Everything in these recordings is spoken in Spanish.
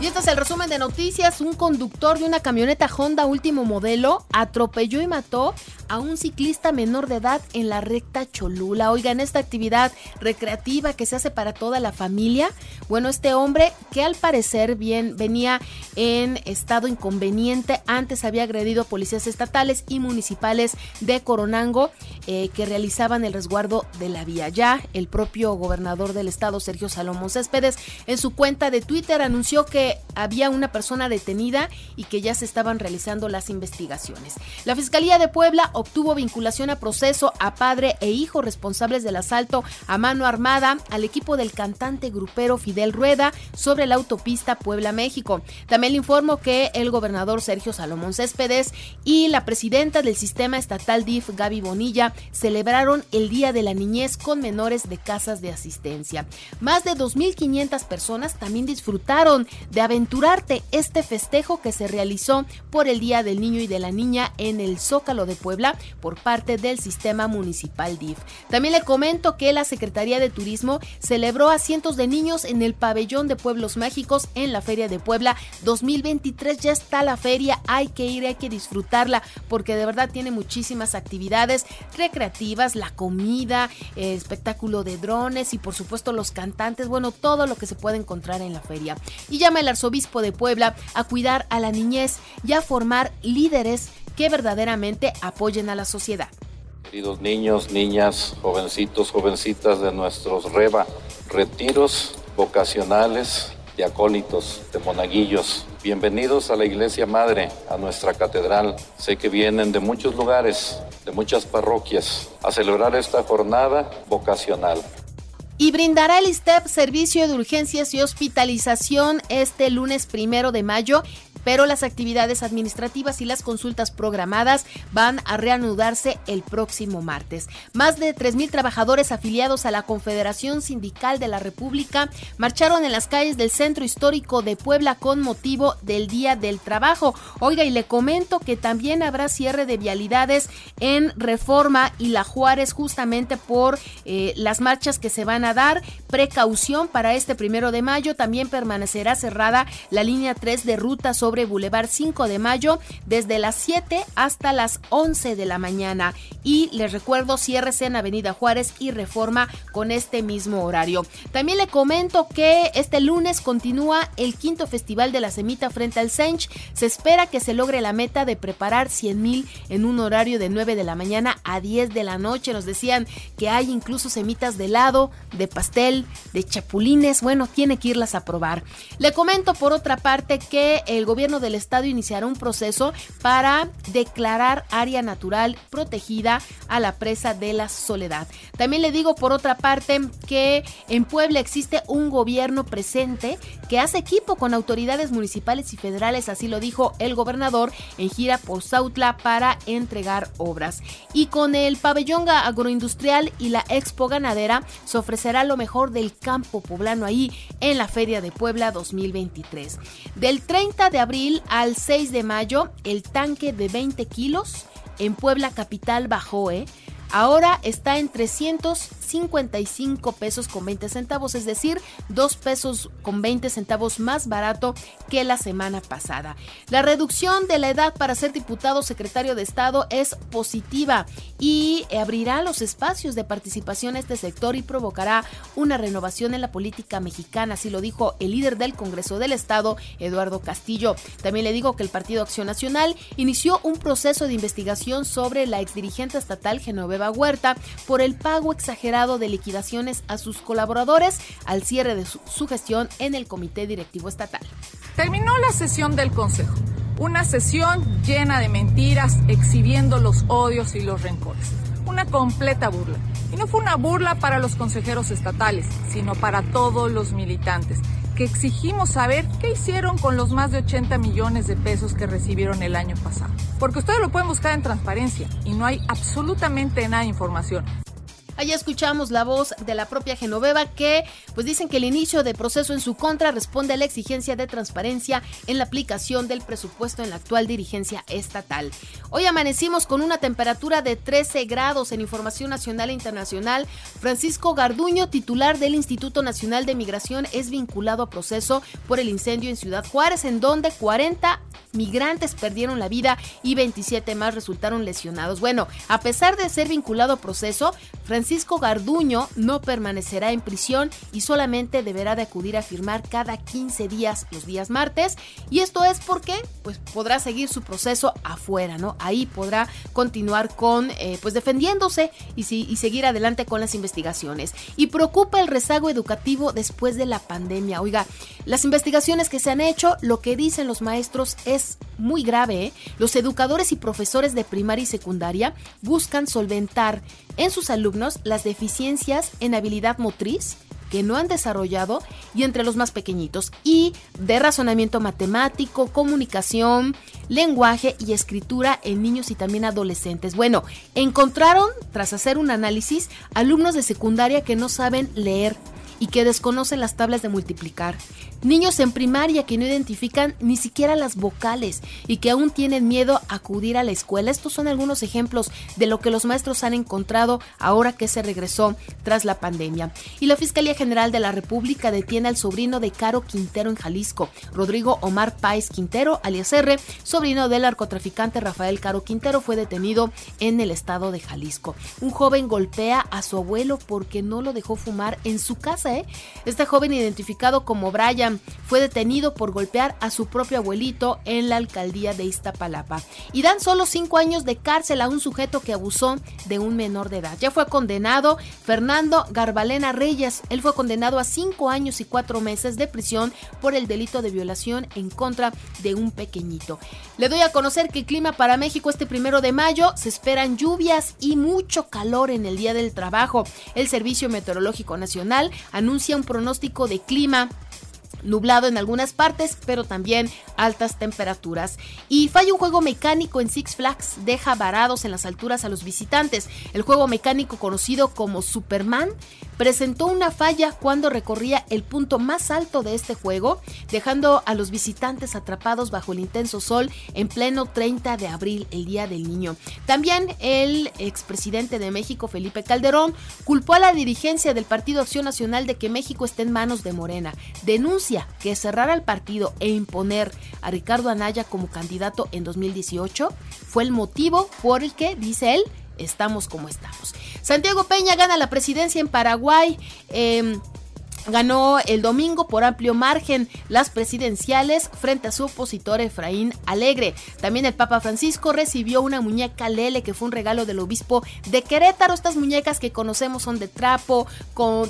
Y este es el resumen de noticias. Un conductor de una camioneta Honda último modelo atropelló y mató a un ciclista menor de edad en la recta Cholula. Oigan, esta actividad recreativa que se hace para toda la familia. Bueno, este hombre que al parecer bien venía en estado inconveniente, antes había agredido a policías estatales y municipales de Coronango eh, que realizaban el resguardo de la vía. Ya el propio gobernador del estado, Sergio Salomón Céspedes, en su cuenta de Twitter anunció que había una persona detenida y que ya se estaban realizando las investigaciones. La Fiscalía de Puebla obtuvo vinculación a proceso a padre e hijo responsables del asalto a mano armada al equipo del cantante grupero Fidel Rueda sobre la autopista Puebla-México. También le informo que el gobernador Sergio Salomón Céspedes y la presidenta del sistema estatal DIF, Gaby Bonilla, celebraron el Día de la Niñez con menores de casas de asistencia. Más de 2.500 personas también disfrutaron de aventurarte este festejo que se realizó por el Día del Niño y de la Niña en el Zócalo de Puebla por parte del sistema municipal DIF. También le comento que la Secretaría de Turismo celebró a cientos de niños en el pabellón de pueblos mágicos en la Feria de Puebla 2023. Ya está la feria, hay que ir, hay que disfrutarla porque de verdad tiene muchísimas actividades recreativas, la comida, el espectáculo de drones y por supuesto los cantantes, bueno, todo lo que se puede encontrar en la feria. Y llama el arzobispo de Puebla a cuidar a la niñez y a formar líderes que verdaderamente apoyen a la sociedad. Queridos niños, niñas, jovencitos, jovencitas de nuestros REVA, retiros vocacionales de acólitos, de monaguillos. Bienvenidos a la Iglesia Madre, a nuestra catedral. Sé que vienen de muchos lugares, de muchas parroquias, a celebrar esta jornada vocacional y brindará el ISTEP servicio de urgencias y hospitalización este lunes primero de mayo pero las actividades administrativas y las consultas programadas van a reanudarse el próximo martes. Más de 3.000 trabajadores afiliados a la Confederación Sindical de la República marcharon en las calles del centro histórico de Puebla con motivo del Día del Trabajo. Oiga, y le comento que también habrá cierre de vialidades en Reforma y La Juárez justamente por eh, las marchas que se van a dar. Precaución para este primero de mayo. También permanecerá cerrada la línea 3 de ruta sobre Boulevard 5 de Mayo desde las 7 hasta las 11 de la mañana. Y les recuerdo, cierres en Avenida Juárez y Reforma con este mismo horario. También le comento que este lunes continúa el quinto Festival de la Semita frente al Sench. Se espera que se logre la meta de preparar 100 mil en un horario de 9 de la mañana a 10 de la noche. Nos decían que hay incluso semitas de helado, de pastel, de chapulines. Bueno, tiene que irlas a probar. Le comento por otra parte que el gobierno del estado iniciará un proceso para declarar área natural protegida a la presa de la Soledad. También le digo por otra parte que en Puebla existe un gobierno presente que hace equipo con autoridades municipales y federales, así lo dijo el gobernador en gira por Sautla para entregar obras. Y con el pabellón agroindustrial y la expo ganadera se ofrecerá lo mejor del campo poblano ahí en la Feria de Puebla 2023. Del 30 de abril al 6 de mayo, el tanque de 20 kilos en Puebla Capital bajó, ¿eh? Ahora está en 355 pesos con 20 centavos, es decir, 2 pesos con 20 centavos más barato que la semana pasada. La reducción de la edad para ser diputado secretario de Estado es positiva y abrirá los espacios de participación a este sector y provocará una renovación en la política mexicana, así lo dijo el líder del Congreso del Estado, Eduardo Castillo. También le digo que el Partido Acción Nacional inició un proceso de investigación sobre la exdirigente estatal Genoveva Huerta por el pago exagerado de liquidaciones a sus colaboradores al cierre de su, su gestión en el Comité Directivo Estatal. Terminó la sesión del Consejo. Una sesión llena de mentiras, exhibiendo los odios y los rencores. Una completa burla. Y no fue una burla para los consejeros estatales, sino para todos los militantes, que exigimos saber qué hicieron con los más de 80 millones de pesos que recibieron el año pasado. Porque ustedes lo pueden buscar en transparencia y no hay absolutamente nada de información. Allá escuchamos la voz de la propia Genoveva que pues dicen que el inicio de proceso en su contra responde a la exigencia de transparencia en la aplicación del presupuesto en la actual dirigencia estatal. Hoy amanecimos con una temperatura de 13 grados en Información Nacional e Internacional. Francisco Garduño, titular del Instituto Nacional de Migración, es vinculado a proceso por el incendio en Ciudad Juárez, en donde 40 migrantes perdieron la vida y 27 más resultaron lesionados. Bueno, a pesar de ser vinculado a proceso, Francisco Garduño no permanecerá en prisión y solamente deberá de acudir a firmar cada 15 días los días martes. Y esto es porque pues, podrá seguir su proceso afuera, ¿no? Ahí podrá continuar con, eh, pues defendiéndose y, y seguir adelante con las investigaciones. Y preocupa el rezago educativo después de la pandemia. Oiga, las investigaciones que se han hecho, lo que dicen los maestros es muy grave. ¿eh? Los educadores y profesores de primaria y secundaria buscan solventar en sus alumnos las deficiencias en habilidad motriz que no han desarrollado y entre los más pequeñitos y de razonamiento matemático, comunicación, lenguaje y escritura en niños y también adolescentes. Bueno, encontraron, tras hacer un análisis, alumnos de secundaria que no saben leer y que desconocen las tablas de multiplicar. Niños en primaria que no identifican ni siquiera las vocales y que aún tienen miedo a acudir a la escuela. Estos son algunos ejemplos de lo que los maestros han encontrado ahora que se regresó tras la pandemia. Y la Fiscalía General de la República detiene al sobrino de Caro Quintero en Jalisco, Rodrigo Omar Páez Quintero, alias R, sobrino del narcotraficante Rafael Caro Quintero, fue detenido en el estado de Jalisco. Un joven golpea a su abuelo porque no lo dejó fumar en su casa. ¿Eh? Este joven identificado como Brian fue detenido por golpear a su propio abuelito en la alcaldía de Iztapalapa. Y dan solo cinco años de cárcel a un sujeto que abusó de un menor de edad. Ya fue condenado Fernando Garbalena Reyes. Él fue condenado a cinco años y cuatro meses de prisión por el delito de violación en contra de un pequeñito. Le doy a conocer que el clima para México este primero de mayo se esperan lluvias y mucho calor en el día del trabajo. El Servicio Meteorológico Nacional anuncia un pronóstico de clima nublado en algunas partes, pero también altas temperaturas. Y falla un juego mecánico en Six Flags, deja varados en las alturas a los visitantes. El juego mecánico conocido como Superman presentó una falla cuando recorría el punto más alto de este juego, dejando a los visitantes atrapados bajo el intenso sol en pleno 30 de abril, el Día del Niño. También el expresidente de México, Felipe Calderón, culpó a la dirigencia del Partido Acción Nacional de que México esté en manos de Morena. Denuncia que cerrar el partido e imponer a Ricardo Anaya como candidato en 2018 fue el motivo por el que, dice él, estamos como estamos. Santiago Peña gana la presidencia en Paraguay. Em, ganó el domingo por amplio margen las presidenciales frente a su opositor Efraín Alegre. También el Papa Francisco recibió una muñeca Lele que fue un regalo del obispo de Querétaro. Estas muñecas que conocemos son de trapo,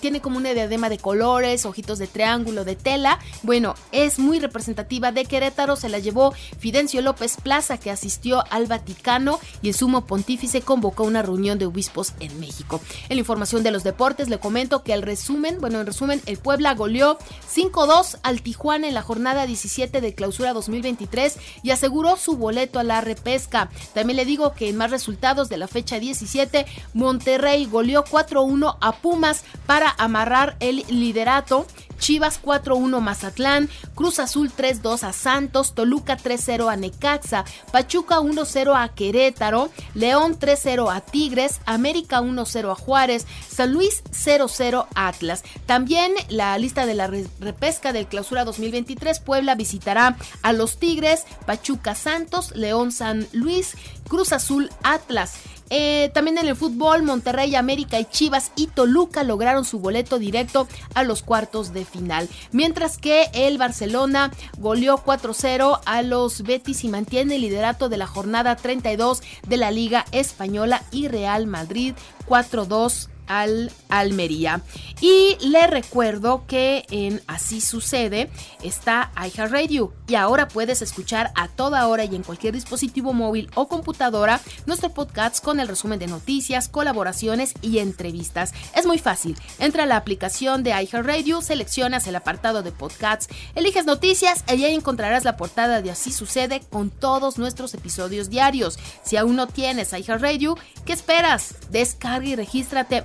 tiene como una diadema de colores, ojitos de triángulo, de tela. Bueno, es muy representativa de Querétaro. Se la llevó Fidencio López Plaza que asistió al Vaticano y el sumo pontífice convocó una reunión de obispos en México. En la información de los deportes le comento que el resumen, bueno, en resumen, el Puebla goleó 5-2 al Tijuana en la jornada 17 de clausura 2023 y aseguró su boleto a la repesca. También le digo que en más resultados de la fecha 17, Monterrey goleó 4-1 a Pumas para amarrar el liderato. Chivas 4-1 Mazatlán, Cruz Azul 3-2 a Santos, Toluca 3-0 a Necaxa, Pachuca 1-0 a Querétaro, León 3-0 a Tigres, América 1-0 a Juárez, San Luis 0-0 a Atlas. También la lista de la repesca del clausura 2023, Puebla visitará a los Tigres, Pachuca Santos, León San Luis, Cruz Azul Atlas. Eh, también en el fútbol, Monterrey, América y Chivas y Toluca lograron su boleto directo a los cuartos de final. Mientras que el Barcelona goleó 4-0 a los Betis y mantiene el liderato de la jornada 32 de la Liga Española y Real Madrid 4-2 al Almería. Y le recuerdo que en Así sucede está iHeartRadio y ahora puedes escuchar a toda hora y en cualquier dispositivo móvil o computadora nuestro podcast con el resumen de noticias, colaboraciones y entrevistas. Es muy fácil. Entra a la aplicación de iHeartRadio, seleccionas el apartado de podcasts, eliges noticias y ahí encontrarás la portada de Así sucede con todos nuestros episodios diarios. Si aún no tienes iHeartRadio, ¿qué esperas? Descarga y regístrate